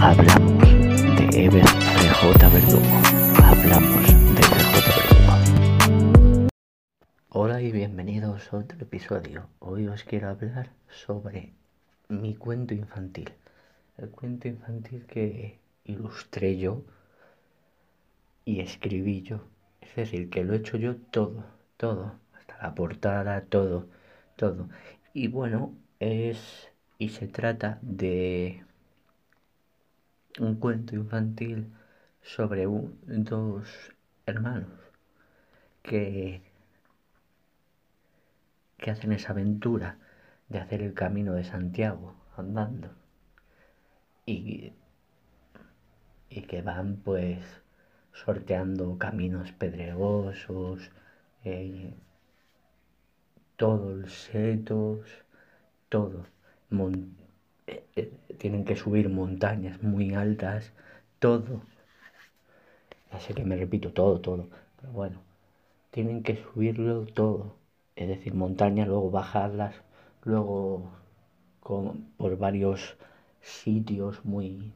hablamos de FJ Verdugo. Hablamos de FJ Verdugo. Hola y bienvenidos a otro episodio. Hoy os quiero hablar sobre mi cuento infantil. El cuento infantil que ilustré yo y escribí yo. Es decir, que lo he hecho yo todo, todo, hasta la portada, todo, todo. Y bueno, es y se trata de un cuento infantil sobre dos hermanos que, que hacen esa aventura de hacer el camino de Santiago andando y, y que van pues sorteando caminos pedregosos, eh, todos setos, todo. Eh, eh, tienen que subir montañas muy altas, todo. Así que me repito, todo, todo. Pero bueno, tienen que subirlo todo. Es decir, montañas, luego bajarlas, luego por varios sitios muy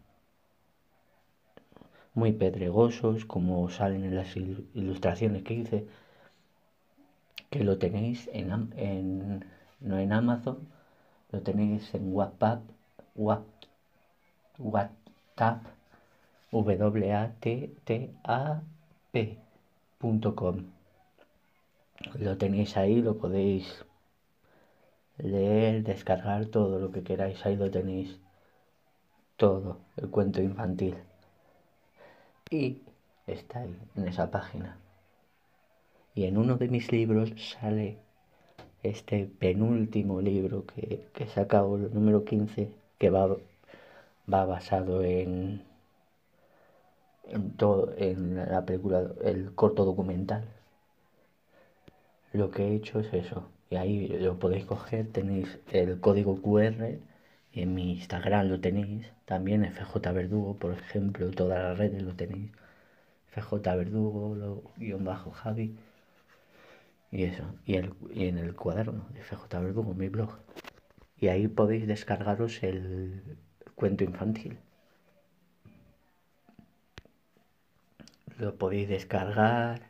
muy pedregosos, como salen en las ilustraciones que hice, que lo tenéis en, en no en Amazon, lo tenéis en WhatsApp, WhatsApp, w a t t a p.com. Lo tenéis ahí, lo podéis leer, descargar todo lo que queráis, ahí lo tenéis todo, el cuento infantil. Y está ahí, en esa página. Y en uno de mis libros sale este penúltimo libro que, que he sacado, el número 15, que va, va basado en, en, todo, en la película, el corto documental. Lo que he hecho es eso. Y ahí lo podéis coger, tenéis el código QR, en mi Instagram lo tenéis, también FJ Verdugo, por ejemplo, todas las redes lo tenéis. FJ Verdugo, lo, guion bajo Javi. Y eso, y, el, en el cuaderno de FJ Verdugo, mi blog. Y ahí podéis descargaros el cuento infantil. Lo podéis descargar,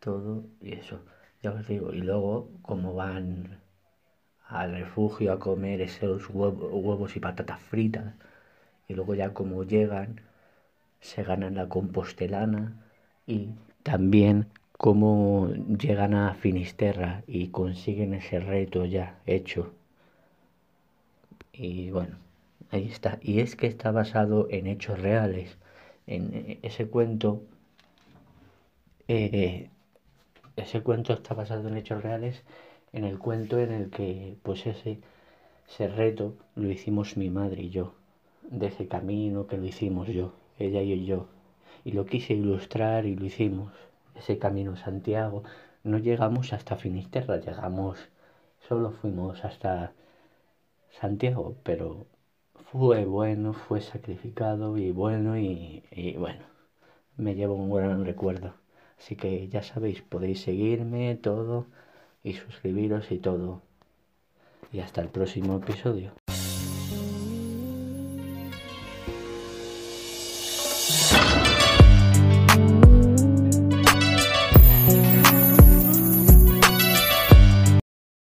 todo, y eso, ya os digo. Y luego, como van al refugio a comer esos huevos y patatas fritas, y luego ya como llegan, se ganan la compostelana y también cómo llegan a Finisterra y consiguen ese reto ya hecho. Y bueno, ahí está. Y es que está basado en hechos reales. En ese cuento, eh, ese cuento está basado en hechos reales, en el cuento en el que, pues ese, ese reto lo hicimos mi madre y yo, de ese camino que lo hicimos yo, ella y yo. Y lo quise ilustrar y lo hicimos ese camino Santiago, no llegamos hasta Finisterra, llegamos, solo fuimos hasta Santiago, pero fue bueno, fue sacrificado y bueno y, y bueno, me llevo un buen recuerdo. Así que ya sabéis, podéis seguirme todo y suscribiros y todo. Y hasta el próximo episodio.